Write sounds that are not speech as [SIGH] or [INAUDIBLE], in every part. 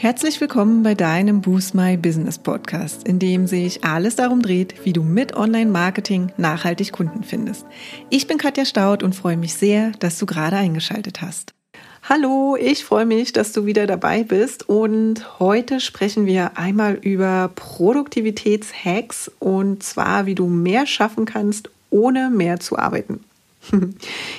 Herzlich willkommen bei deinem Boost My Business Podcast, in dem sich alles darum dreht, wie du mit Online-Marketing nachhaltig Kunden findest. Ich bin Katja Staud und freue mich sehr, dass du gerade eingeschaltet hast. Hallo, ich freue mich, dass du wieder dabei bist und heute sprechen wir einmal über Produktivitätshacks und zwar, wie du mehr schaffen kannst, ohne mehr zu arbeiten. [LAUGHS]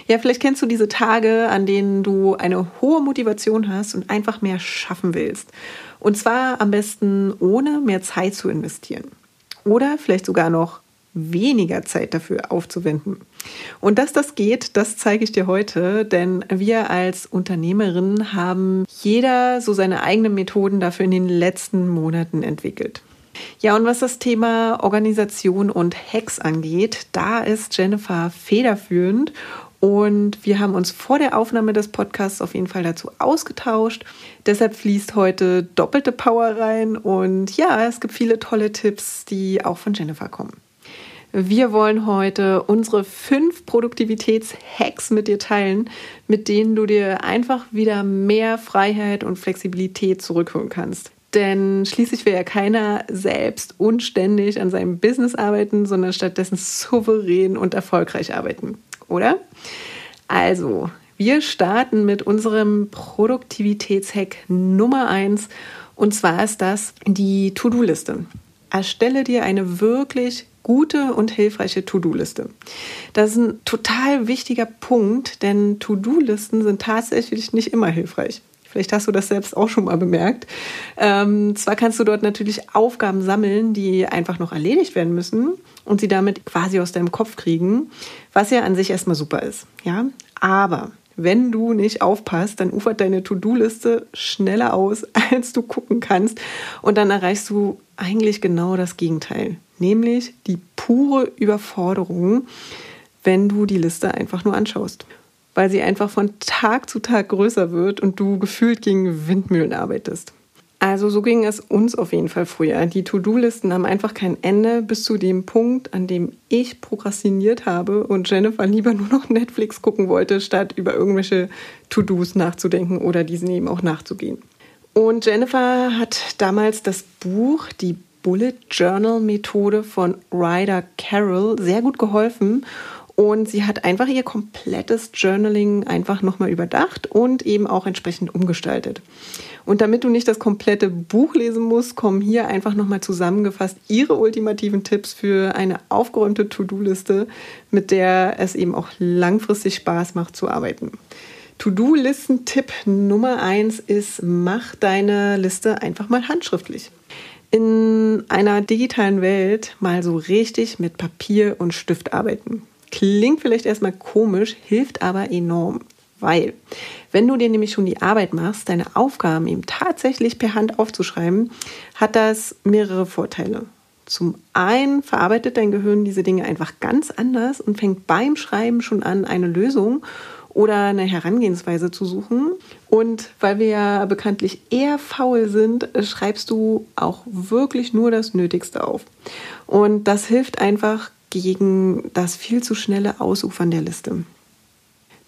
Ja, vielleicht kennst du diese Tage, an denen du eine hohe Motivation hast und einfach mehr schaffen willst. Und zwar am besten ohne mehr Zeit zu investieren. Oder vielleicht sogar noch weniger Zeit dafür aufzuwenden. Und dass das geht, das zeige ich dir heute, denn wir als Unternehmerinnen haben jeder so seine eigenen Methoden dafür in den letzten Monaten entwickelt. Ja, und was das Thema Organisation und Hacks angeht, da ist Jennifer federführend und wir haben uns vor der Aufnahme des Podcasts auf jeden Fall dazu ausgetauscht. Deshalb fließt heute doppelte Power rein und ja, es gibt viele tolle Tipps, die auch von Jennifer kommen. Wir wollen heute unsere fünf Produktivitätshacks mit dir teilen, mit denen du dir einfach wieder mehr Freiheit und Flexibilität zurückholen kannst. Denn schließlich will ja keiner selbst unständig an seinem Business arbeiten, sondern stattdessen souverän und erfolgreich arbeiten, oder? Also, wir starten mit unserem Produktivitätshack Nummer eins und zwar ist das die To-Do-Liste. Erstelle dir eine wirklich gute und hilfreiche To-Do-Liste. Das ist ein total wichtiger Punkt, denn To-Do-Listen sind tatsächlich nicht immer hilfreich. Vielleicht hast du das selbst auch schon mal bemerkt. Ähm, zwar kannst du dort natürlich Aufgaben sammeln, die einfach noch erledigt werden müssen und sie damit quasi aus deinem Kopf kriegen, was ja an sich erstmal super ist. Ja, aber wenn du nicht aufpasst, dann ufert deine To-Do-Liste schneller aus, [LAUGHS] als du gucken kannst. Und dann erreichst du eigentlich genau das Gegenteil, nämlich die pure Überforderung, wenn du die Liste einfach nur anschaust weil sie einfach von Tag zu Tag größer wird und du gefühlt gegen Windmühlen arbeitest. Also so ging es uns auf jeden Fall früher. Die To-Do-Listen haben einfach kein Ende bis zu dem Punkt, an dem ich prokrastiniert habe und Jennifer lieber nur noch Netflix gucken wollte, statt über irgendwelche To-Dos nachzudenken oder diesen eben auch nachzugehen. Und Jennifer hat damals das Buch Die Bullet Journal Methode von Ryder Carroll sehr gut geholfen und sie hat einfach ihr komplettes Journaling einfach nochmal überdacht und eben auch entsprechend umgestaltet. Und damit du nicht das komplette Buch lesen musst, kommen hier einfach nochmal zusammengefasst ihre ultimativen Tipps für eine aufgeräumte To-Do-Liste, mit der es eben auch langfristig Spaß macht zu arbeiten. To-Do-Listen-Tipp Nummer eins ist, mach deine Liste einfach mal handschriftlich. In einer digitalen Welt mal so richtig mit Papier und Stift arbeiten. Klingt vielleicht erstmal komisch, hilft aber enorm. Weil, wenn du dir nämlich schon die Arbeit machst, deine Aufgaben eben tatsächlich per Hand aufzuschreiben, hat das mehrere Vorteile. Zum einen verarbeitet dein Gehirn diese Dinge einfach ganz anders und fängt beim Schreiben schon an, eine Lösung oder eine Herangehensweise zu suchen. Und weil wir ja bekanntlich eher faul sind, schreibst du auch wirklich nur das Nötigste auf. Und das hilft einfach gegen das viel zu schnelle Ausufern der Liste.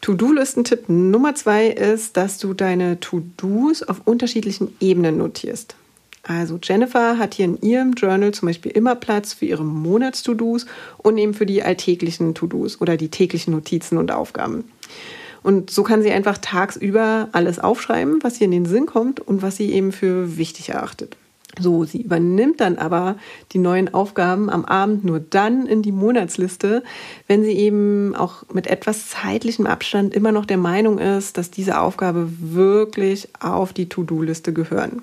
To-Do-Listen-Tipp Nummer zwei ist, dass du deine To-Dos auf unterschiedlichen Ebenen notierst. Also Jennifer hat hier in ihrem Journal zum Beispiel immer Platz für ihre Monats-To-Dos und eben für die alltäglichen To-Dos oder die täglichen Notizen und Aufgaben. Und so kann sie einfach tagsüber alles aufschreiben, was ihr in den Sinn kommt und was sie eben für wichtig erachtet. So, sie übernimmt dann aber die neuen Aufgaben am Abend nur dann in die Monatsliste, wenn sie eben auch mit etwas zeitlichem Abstand immer noch der Meinung ist, dass diese Aufgabe wirklich auf die To-Do-Liste gehören.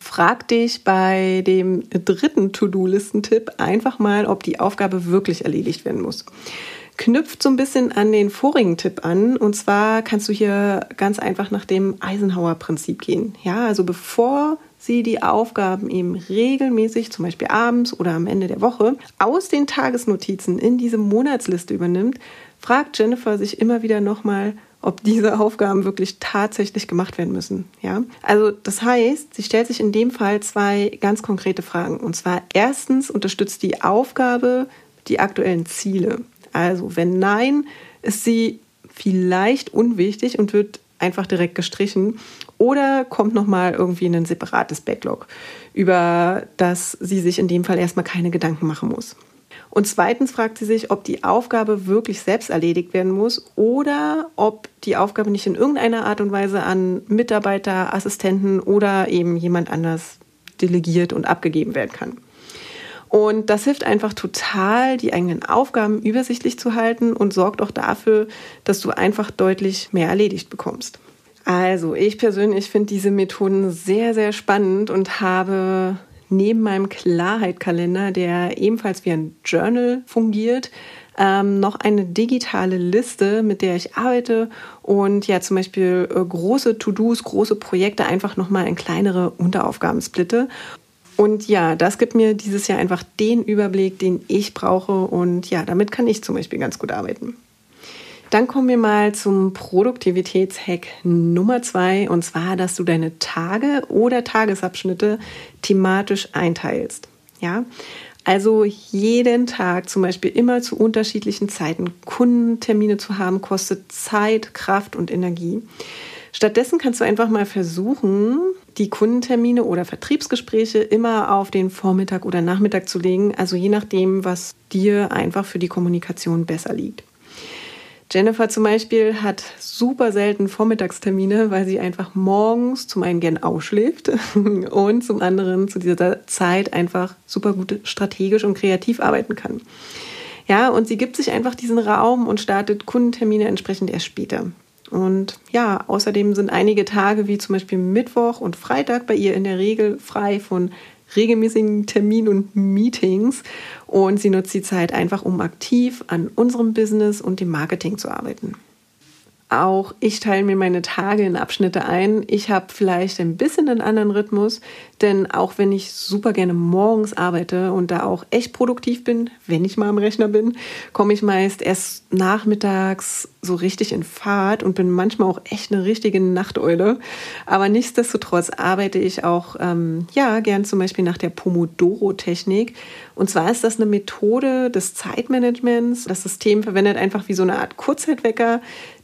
Frag dich bei dem dritten To-Do-Listentipp einfach mal, ob die Aufgabe wirklich erledigt werden muss. Knüpft so ein bisschen an den vorigen Tipp an. Und zwar kannst du hier ganz einfach nach dem Eisenhower-Prinzip gehen. Ja, also bevor sie die Aufgaben eben regelmäßig, zum Beispiel abends oder am Ende der Woche, aus den Tagesnotizen in diese Monatsliste übernimmt, fragt Jennifer sich immer wieder nochmal, ob diese Aufgaben wirklich tatsächlich gemacht werden müssen. Ja, also das heißt, sie stellt sich in dem Fall zwei ganz konkrete Fragen. Und zwar erstens unterstützt die Aufgabe die aktuellen Ziele. Also wenn nein, ist sie vielleicht unwichtig und wird einfach direkt gestrichen oder kommt nochmal irgendwie in ein separates Backlog, über das sie sich in dem Fall erstmal keine Gedanken machen muss. Und zweitens fragt sie sich, ob die Aufgabe wirklich selbst erledigt werden muss oder ob die Aufgabe nicht in irgendeiner Art und Weise an Mitarbeiter, Assistenten oder eben jemand anders delegiert und abgegeben werden kann. Und das hilft einfach total, die eigenen Aufgaben übersichtlich zu halten und sorgt auch dafür, dass du einfach deutlich mehr erledigt bekommst. Also, ich persönlich finde diese Methoden sehr, sehr spannend und habe neben meinem Klarheit-Kalender, der ebenfalls wie ein Journal fungiert, ähm, noch eine digitale Liste, mit der ich arbeite und ja zum Beispiel äh, große To-Dos, große Projekte einfach nochmal in kleinere Unteraufgaben splitte. Und ja, das gibt mir dieses Jahr einfach den Überblick, den ich brauche. Und ja, damit kann ich zum Beispiel ganz gut arbeiten. Dann kommen wir mal zum Produktivitätshack Nummer zwei. Und zwar, dass du deine Tage oder Tagesabschnitte thematisch einteilst. Ja, also jeden Tag zum Beispiel immer zu unterschiedlichen Zeiten Kundentermine zu haben, kostet Zeit, Kraft und Energie. Stattdessen kannst du einfach mal versuchen, die Kundentermine oder Vertriebsgespräche immer auf den Vormittag oder Nachmittag zu legen, also je nachdem, was dir einfach für die Kommunikation besser liegt. Jennifer zum Beispiel hat super selten Vormittagstermine, weil sie einfach morgens zum einen gern ausschläft [LAUGHS] und zum anderen zu dieser Zeit einfach super gut strategisch und kreativ arbeiten kann. Ja, und sie gibt sich einfach diesen Raum und startet Kundentermine entsprechend erst später. Und ja, außerdem sind einige Tage wie zum Beispiel Mittwoch und Freitag bei ihr in der Regel frei von regelmäßigen Terminen und Meetings. Und sie nutzt die Zeit einfach, um aktiv an unserem Business und dem Marketing zu arbeiten. Auch ich teile mir meine Tage in Abschnitte ein. Ich habe vielleicht ein bisschen einen anderen Rhythmus, denn auch wenn ich super gerne morgens arbeite und da auch echt produktiv bin, wenn ich mal am Rechner bin, komme ich meist erst nachmittags so richtig in Fahrt und bin manchmal auch echt eine richtige Nachteule. Aber nichtsdestotrotz arbeite ich auch ähm, ja gern zum Beispiel nach der Pomodoro-Technik. Und zwar ist das eine Methode des Zeitmanagements. Das System verwendet einfach wie so eine Art Kurzzeitwecker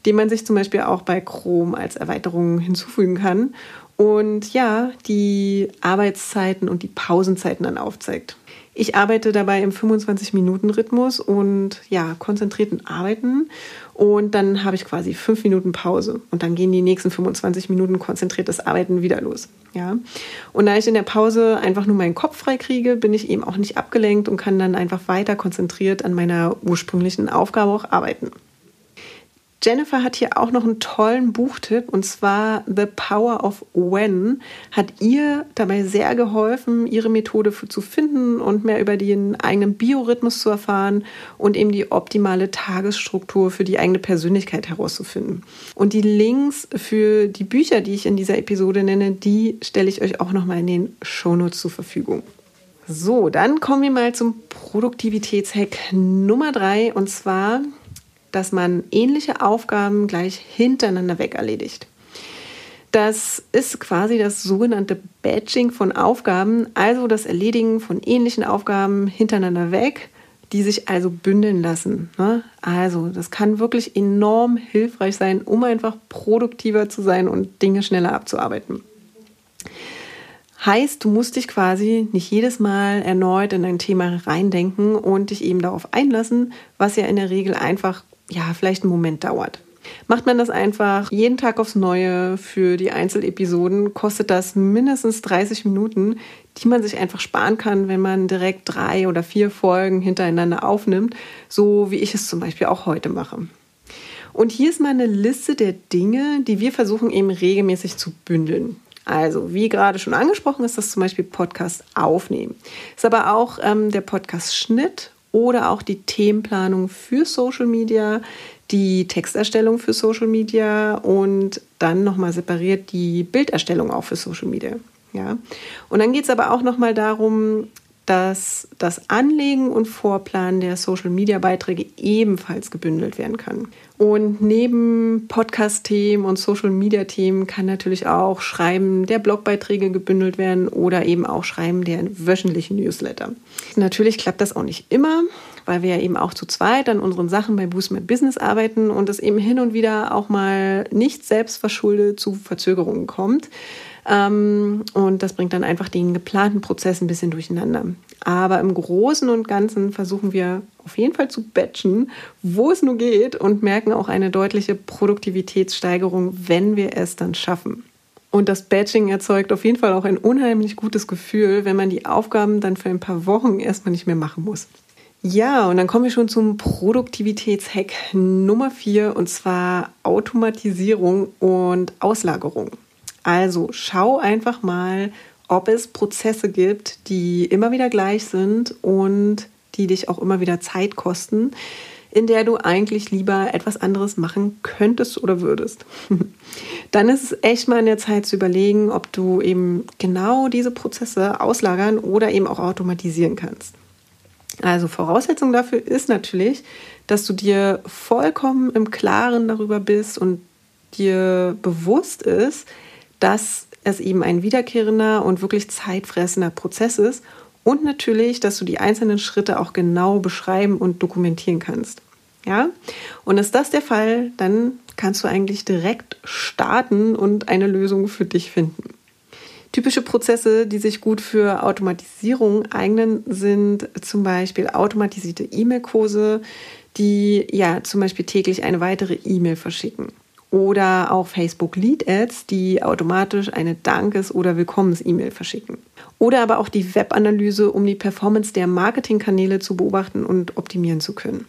den man sich zum Beispiel auch bei Chrome als Erweiterung hinzufügen kann und ja, die Arbeitszeiten und die Pausenzeiten dann aufzeigt. Ich arbeite dabei im 25-Minuten-Rhythmus und ja, konzentrierten Arbeiten. Und dann habe ich quasi fünf Minuten Pause. Und dann gehen die nächsten 25 Minuten konzentriertes Arbeiten wieder los. Ja. Und da ich in der Pause einfach nur meinen Kopf frei kriege, bin ich eben auch nicht abgelenkt und kann dann einfach weiter konzentriert an meiner ursprünglichen Aufgabe auch arbeiten. Jennifer hat hier auch noch einen tollen Buchtipp und zwar The Power of When hat ihr dabei sehr geholfen, ihre Methode zu finden und mehr über den eigenen Biorhythmus zu erfahren und eben die optimale Tagesstruktur für die eigene Persönlichkeit herauszufinden. Und die Links für die Bücher, die ich in dieser Episode nenne, die stelle ich euch auch nochmal in den Shownotes zur Verfügung. So, dann kommen wir mal zum Produktivitätshack Nummer drei und zwar dass man ähnliche Aufgaben gleich hintereinander weg erledigt. Das ist quasi das sogenannte Batching von Aufgaben, also das Erledigen von ähnlichen Aufgaben hintereinander weg, die sich also bündeln lassen. Ne? Also das kann wirklich enorm hilfreich sein, um einfach produktiver zu sein und Dinge schneller abzuarbeiten. Heißt, du musst dich quasi nicht jedes Mal erneut in ein Thema reindenken und dich eben darauf einlassen, was ja in der Regel einfach ja, vielleicht einen Moment dauert. Macht man das einfach jeden Tag aufs Neue für die Einzelepisoden, kostet das mindestens 30 Minuten, die man sich einfach sparen kann, wenn man direkt drei oder vier Folgen hintereinander aufnimmt, so wie ich es zum Beispiel auch heute mache. Und hier ist mal eine Liste der Dinge, die wir versuchen eben regelmäßig zu bündeln. Also, wie gerade schon angesprochen, ist das zum Beispiel Podcast aufnehmen. Ist aber auch ähm, der Podcast Schnitt oder auch die Themenplanung für Social Media, die Texterstellung für Social Media und dann nochmal separiert die Bilderstellung auch für Social Media. Ja. Und dann geht es aber auch nochmal darum, dass das Anlegen und Vorplanen der Social-Media-Beiträge ebenfalls gebündelt werden kann. Und neben Podcast-Themen und Social-Media-Themen kann natürlich auch Schreiben der Blogbeiträge gebündelt werden oder eben auch Schreiben der wöchentlichen Newsletter. Natürlich klappt das auch nicht immer, weil wir ja eben auch zu zweit an unseren Sachen bei Boost My Business arbeiten und es eben hin und wieder auch mal nicht selbstverschuldet zu Verzögerungen kommt. Ähm, und das bringt dann einfach den geplanten Prozess ein bisschen durcheinander. Aber im Großen und Ganzen versuchen wir auf jeden Fall zu batchen, wo es nur geht und merken auch eine deutliche Produktivitätssteigerung, wenn wir es dann schaffen. Und das Batching erzeugt auf jeden Fall auch ein unheimlich gutes Gefühl, wenn man die Aufgaben dann für ein paar Wochen erstmal nicht mehr machen muss. Ja, und dann kommen wir schon zum Produktivitätshack Nummer 4 und zwar Automatisierung und Auslagerung. Also schau einfach mal, ob es Prozesse gibt, die immer wieder gleich sind und die dich auch immer wieder Zeit kosten, in der du eigentlich lieber etwas anderes machen könntest oder würdest. [LAUGHS] Dann ist es echt mal in der Zeit zu überlegen, ob du eben genau diese Prozesse auslagern oder eben auch automatisieren kannst. Also Voraussetzung dafür ist natürlich, dass du dir vollkommen im Klaren darüber bist und dir bewusst ist, dass es eben ein wiederkehrender und wirklich zeitfressender Prozess ist und natürlich, dass du die einzelnen Schritte auch genau beschreiben und dokumentieren kannst. Ja? Und ist das der Fall, dann kannst du eigentlich direkt starten und eine Lösung für dich finden. Typische Prozesse, die sich gut für Automatisierung eignen, sind zum Beispiel automatisierte E-Mail-Kurse, die ja zum Beispiel täglich eine weitere E-Mail verschicken oder auch Facebook Lead Ads, die automatisch eine Dankes- oder Willkommens-E-Mail verschicken. Oder aber auch die Webanalyse, um die Performance der Marketingkanäle zu beobachten und optimieren zu können.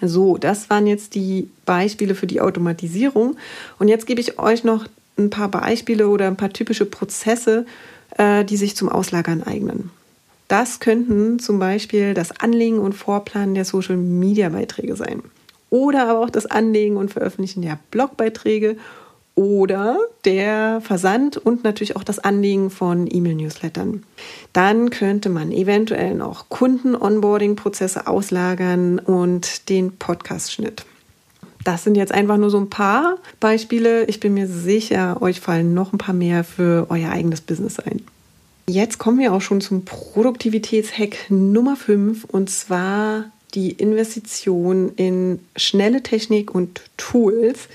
So, das waren jetzt die Beispiele für die Automatisierung. Und jetzt gebe ich euch noch ein paar Beispiele oder ein paar typische Prozesse, äh, die sich zum Auslagern eignen. Das könnten zum Beispiel das Anlegen und Vorplanen der Social-Media-Beiträge sein oder aber auch das Anlegen und Veröffentlichen der Blogbeiträge oder der Versand und natürlich auch das Anlegen von E-Mail-Newslettern. Dann könnte man eventuell noch Kunden-Onboarding-Prozesse auslagern und den Podcast-Schnitt. Das sind jetzt einfach nur so ein paar Beispiele. Ich bin mir sicher, euch fallen noch ein paar mehr für euer eigenes Business ein. Jetzt kommen wir auch schon zum Produktivitätshack Nummer 5 und zwar die Investition in schnelle Technik und Tools,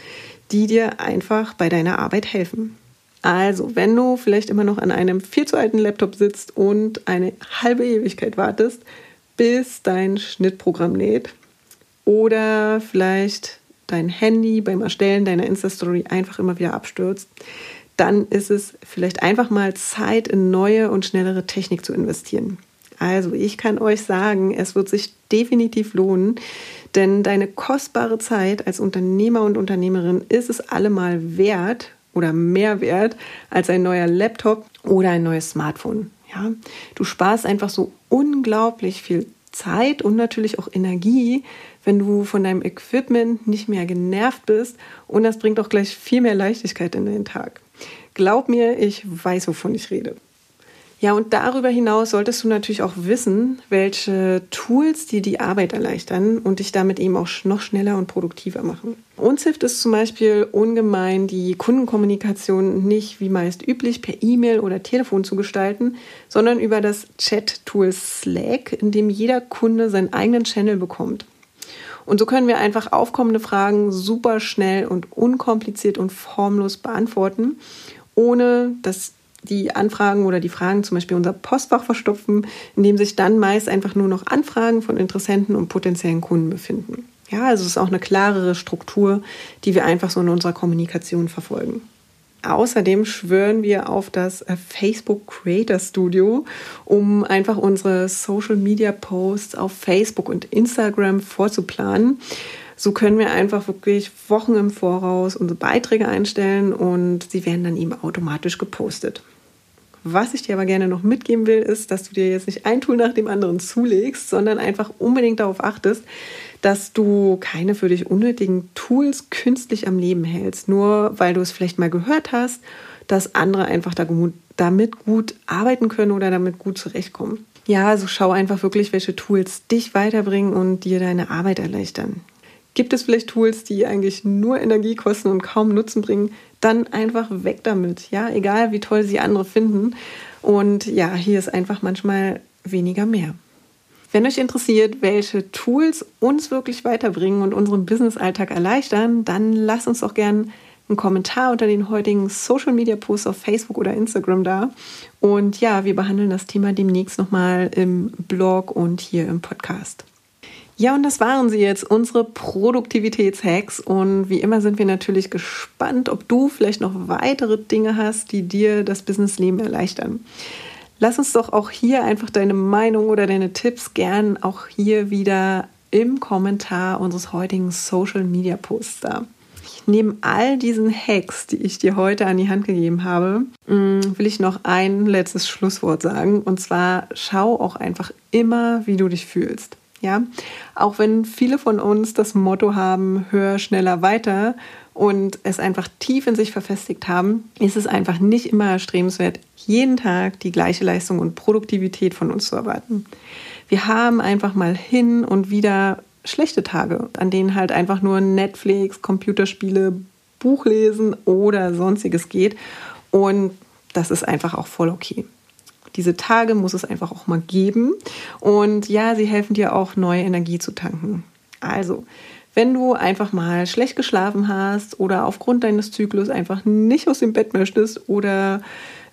die dir einfach bei deiner Arbeit helfen. Also, wenn du vielleicht immer noch an einem viel zu alten Laptop sitzt und eine halbe Ewigkeit wartest, bis dein Schnittprogramm lädt oder vielleicht dein Handy beim Erstellen deiner Insta-Story einfach immer wieder abstürzt, dann ist es vielleicht einfach mal Zeit, in neue und schnellere Technik zu investieren. Also ich kann euch sagen, es wird sich definitiv lohnen, denn deine kostbare Zeit als Unternehmer und Unternehmerin ist es allemal wert oder mehr wert als ein neuer Laptop oder ein neues Smartphone. Ja, du sparst einfach so unglaublich viel Zeit und natürlich auch Energie, wenn du von deinem Equipment nicht mehr genervt bist und das bringt auch gleich viel mehr Leichtigkeit in den Tag. Glaub mir, ich weiß, wovon ich rede. Ja, und darüber hinaus solltest du natürlich auch wissen, welche Tools dir die Arbeit erleichtern und dich damit eben auch noch schneller und produktiver machen. Uns hilft es zum Beispiel ungemein, die Kundenkommunikation nicht wie meist üblich per E-Mail oder Telefon zu gestalten, sondern über das Chat-Tool Slack, in dem jeder Kunde seinen eigenen Channel bekommt. Und so können wir einfach aufkommende Fragen super schnell und unkompliziert und formlos beantworten, ohne dass die Anfragen oder die Fragen zum Beispiel unser Postfach verstopfen, in dem sich dann meist einfach nur noch Anfragen von Interessenten und potenziellen Kunden befinden. Ja, also es ist auch eine klarere Struktur, die wir einfach so in unserer Kommunikation verfolgen. Außerdem schwören wir auf das äh, Facebook Creator Studio, um einfach unsere Social Media Posts auf Facebook und Instagram vorzuplanen. So können wir einfach wirklich Wochen im Voraus unsere Beiträge einstellen und sie werden dann eben automatisch gepostet. Was ich dir aber gerne noch mitgeben will, ist, dass du dir jetzt nicht ein Tool nach dem anderen zulegst, sondern einfach unbedingt darauf achtest, dass du keine für dich unnötigen Tools künstlich am Leben hältst, nur weil du es vielleicht mal gehört hast, dass andere einfach damit gut arbeiten können oder damit gut zurechtkommen. Ja, also schau einfach wirklich, welche Tools dich weiterbringen und dir deine Arbeit erleichtern. Gibt es vielleicht Tools, die eigentlich nur Energie kosten und kaum Nutzen bringen? Dann einfach weg damit. Ja, egal wie toll sie andere finden. Und ja, hier ist einfach manchmal weniger mehr. Wenn euch interessiert, welche Tools uns wirklich weiterbringen und unseren Business-Alltag erleichtern, dann lasst uns doch gerne einen Kommentar unter den heutigen Social Media Posts auf Facebook oder Instagram da. Und ja, wir behandeln das Thema demnächst nochmal im Blog und hier im Podcast. Ja, und das waren sie jetzt, unsere Produktivitätshacks. Und wie immer sind wir natürlich gespannt, ob du vielleicht noch weitere Dinge hast, die dir das Businessleben erleichtern. Lass uns doch auch hier einfach deine Meinung oder deine Tipps gern auch hier wieder im Kommentar unseres heutigen Social Media Posts da. Neben all diesen Hacks, die ich dir heute an die Hand gegeben habe, mm, will ich noch ein letztes Schlusswort sagen. Und zwar schau auch einfach immer, wie du dich fühlst. Ja, auch wenn viele von uns das Motto haben, höher, schneller, weiter und es einfach tief in sich verfestigt haben, ist es einfach nicht immer erstrebenswert, jeden Tag die gleiche Leistung und Produktivität von uns zu erwarten. Wir haben einfach mal hin und wieder schlechte Tage, an denen halt einfach nur Netflix, Computerspiele, Buchlesen oder sonstiges geht. Und das ist einfach auch voll okay. Diese Tage muss es einfach auch mal geben. Und ja, sie helfen dir auch, neue Energie zu tanken. Also, wenn du einfach mal schlecht geschlafen hast oder aufgrund deines Zyklus einfach nicht aus dem Bett möchtest oder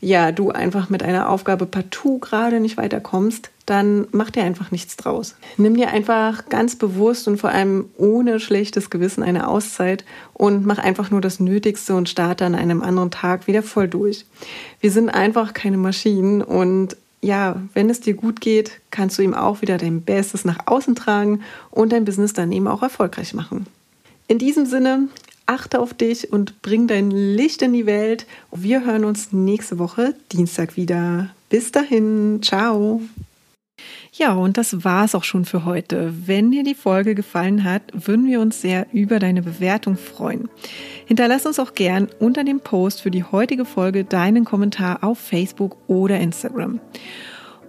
ja, du einfach mit einer Aufgabe partout gerade nicht weiterkommst, dann mach dir einfach nichts draus. Nimm dir einfach ganz bewusst und vor allem ohne schlechtes Gewissen eine Auszeit und mach einfach nur das Nötigste und starte an einem anderen Tag wieder voll durch. Wir sind einfach keine Maschinen und ja, wenn es dir gut geht, kannst du ihm auch wieder dein Bestes nach außen tragen und dein Business dann eben auch erfolgreich machen. In diesem Sinne, achte auf dich und bring dein Licht in die Welt. Wir hören uns nächste Woche Dienstag wieder. Bis dahin, ciao. Ja, und das war's auch schon für heute. Wenn dir die Folge gefallen hat, würden wir uns sehr über deine Bewertung freuen. Hinterlass uns auch gern unter dem Post für die heutige Folge deinen Kommentar auf Facebook oder Instagram.